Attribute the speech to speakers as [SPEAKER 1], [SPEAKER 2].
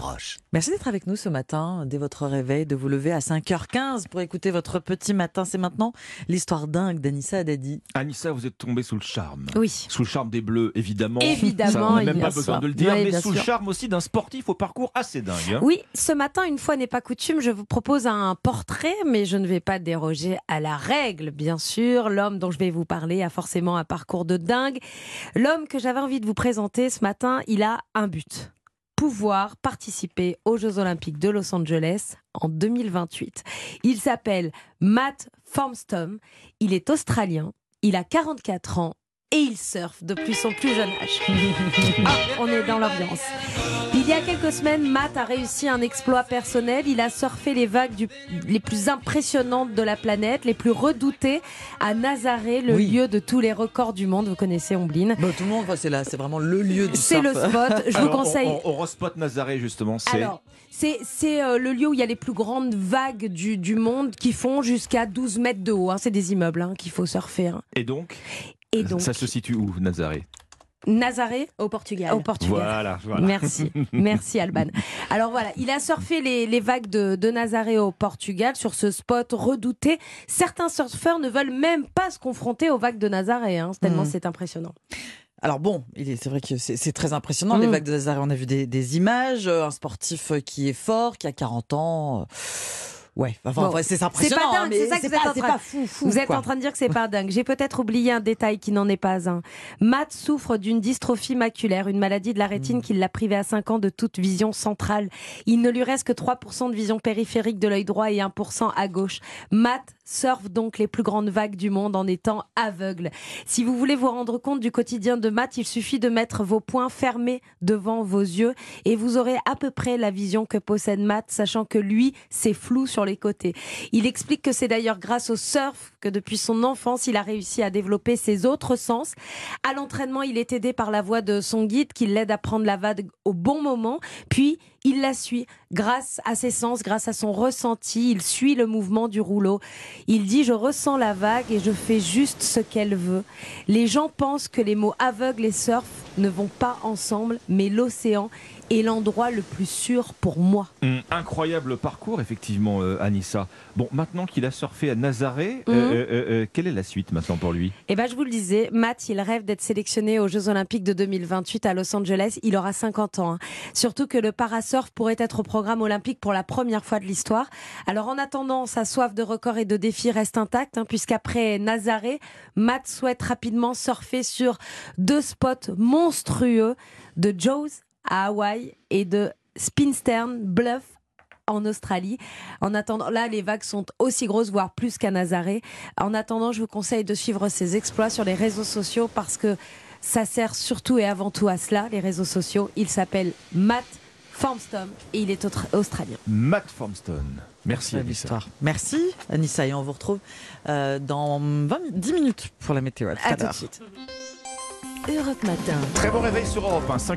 [SPEAKER 1] Roche.
[SPEAKER 2] Merci d'être avec nous ce matin, dès votre réveil, de vous lever à 5h15 pour écouter votre petit matin. C'est maintenant l'histoire dingue d'Anissa Haddadi.
[SPEAKER 3] Anissa, vous êtes tombée sous le charme.
[SPEAKER 4] Oui.
[SPEAKER 3] Sous le charme des Bleus, évidemment.
[SPEAKER 4] Évidemment,
[SPEAKER 3] Ça, on n'a même pas besoin
[SPEAKER 4] sûr.
[SPEAKER 3] de le dire,
[SPEAKER 4] Oui,
[SPEAKER 3] mais sous le charme aussi d'un sportif au parcours assez dingue. hein.
[SPEAKER 4] Oui, ce matin, une fois n'est pas coutume, je vous propose un portrait, mais je ne vais pas déroger à la règle, bien sûr. L'homme dont je vais vous parler a forcément un parcours de dingue. L'homme que j'avais envie de vous présenter ce matin, il a un but. Participer aux Jeux Olympiques de Los Angeles en 2028. Il s'appelle Matt Formstom. Il est australien. Il a 44 ans et il surfe depuis son plus jeune âge. Ah, on est dans l'ambiance. Il y a quelques semaines, Matt a réussi un exploit personnel. Il a surfé les vagues du- les plus impressionnantes de la planète, les plus redoutées, à Nazaré, le
[SPEAKER 2] Oui.
[SPEAKER 4] lieu de tous les records du monde. Vous connaissez Ombline.
[SPEAKER 2] Bon, tout le monde, c'est là, c'est vraiment le lieu du
[SPEAKER 4] C'est le
[SPEAKER 2] surf.
[SPEAKER 4] spot. Je vous
[SPEAKER 3] Alors, on-
[SPEAKER 4] conseille.
[SPEAKER 3] On, on respot Nazaré, justement. C'est
[SPEAKER 4] c'est, euh, le lieu où il y a les plus grandes vagues du, du monde qui font jusqu'à 12 mètres de haut. hein. C'est des immeubles hein, qu'il faut surfer. hein.
[SPEAKER 3] Et donc,
[SPEAKER 4] Et donc,
[SPEAKER 3] ça se situe où, Nazaré?
[SPEAKER 4] Nazaré
[SPEAKER 5] Au Portugal.
[SPEAKER 4] au Portugal.
[SPEAKER 3] Voilà, voilà.
[SPEAKER 4] Merci, merci Alban. Alors voilà, il a surfé les, les vagues de, de Nazaré au Portugal sur ce spot redouté. Certains surfeurs ne veulent même pas se confronter aux vagues de Nazaré, hein, tellement
[SPEAKER 2] Mhm.
[SPEAKER 4] c'est impressionnant.
[SPEAKER 2] Alors bon, c'est vrai que c'est très impressionnant, les
[SPEAKER 4] Mm.
[SPEAKER 2] vagues de Nazaré. On a vu des, des images, euh, un sportif qui est fort, qui a 40 ans. euh, Ouais, enfin,
[SPEAKER 4] Bon,
[SPEAKER 2] c'est
[SPEAKER 4] c'est
[SPEAKER 2] impressionnant.
[SPEAKER 4] pas dingue,
[SPEAKER 2] hein,
[SPEAKER 4] c'est ça que vous êtes
[SPEAKER 2] pas,
[SPEAKER 4] en
[SPEAKER 2] c'est
[SPEAKER 4] train-
[SPEAKER 2] pas fou, fou.
[SPEAKER 4] Vous êtes
[SPEAKER 2] quoi.
[SPEAKER 4] en train de dire que c'est pas dingue. J'ai peut-être oublié un détail qui n'en est pas un. Matt souffre d'une dystrophie maculaire, une maladie de la rétine qui l'a privé à 5 ans de toute vision centrale. Il ne lui reste que 3% de vision périphérique de l'œil droit et 1% à gauche. Matt surfe donc les plus grandes vagues du monde en étant aveugle. Si vous voulez vous rendre compte du quotidien de Matt, il suffit de mettre vos poings fermés devant vos yeux et vous aurez à peu près la vision que possède Matt, sachant que lui, c'est flou sur les côtés. Il explique que c'est d'ailleurs grâce au surf que depuis son enfance, il a réussi à développer ses autres sens. À l'entraînement, il est aidé par la voix de son guide qui l'aide à prendre la vague au bon moment. Puis, il la suit grâce à ses sens, grâce à son ressenti. Il suit le mouvement du rouleau. Il dit Je ressens la vague et je fais juste ce qu'elle veut. Les gens pensent que les mots aveugle et surf ne vont pas ensemble, mais l'océan est l'endroit le plus sûr pour moi.
[SPEAKER 3] Hum, incroyable parcours, effectivement, euh, Anissa. Bon, maintenant qu'il a surfé à Nazaré, euh, euh, euh, quelle est la suite maintenant pour lui?
[SPEAKER 4] Eh ben, je vous le disais, Matt, il rêve d'être sélectionné aux Jeux Olympiques de 2028 à Los Angeles. Il aura 50 ans. hein. Surtout que le parasurf pourrait être au programme olympique pour la première fois de l'histoire. Alors, en attendant, sa soif de record et de défi reste intacte, hein, puisqu'après Nazaré, Matt souhaite rapidement surfer sur deux spots monstrueux de Jaws à Hawaï et de Spinstern Bluff en Australie. En attendant, là, les vagues sont aussi grosses, voire plus qu'à Nazaré. En attendant, je vous conseille de suivre ses exploits sur les réseaux sociaux parce que ça sert surtout et avant tout à cela, les réseaux sociaux. Il s'appelle Matt Formstom et il est australien.
[SPEAKER 3] Matt Formston. Merci, Anissa.
[SPEAKER 2] Merci Anissa et on vous retrouve euh, dans 20, 10 minutes pour la météo. À tout à,
[SPEAKER 4] tout de suite.
[SPEAKER 5] Europe Matin.
[SPEAKER 3] Très bon réveil sur Europe, hein, 5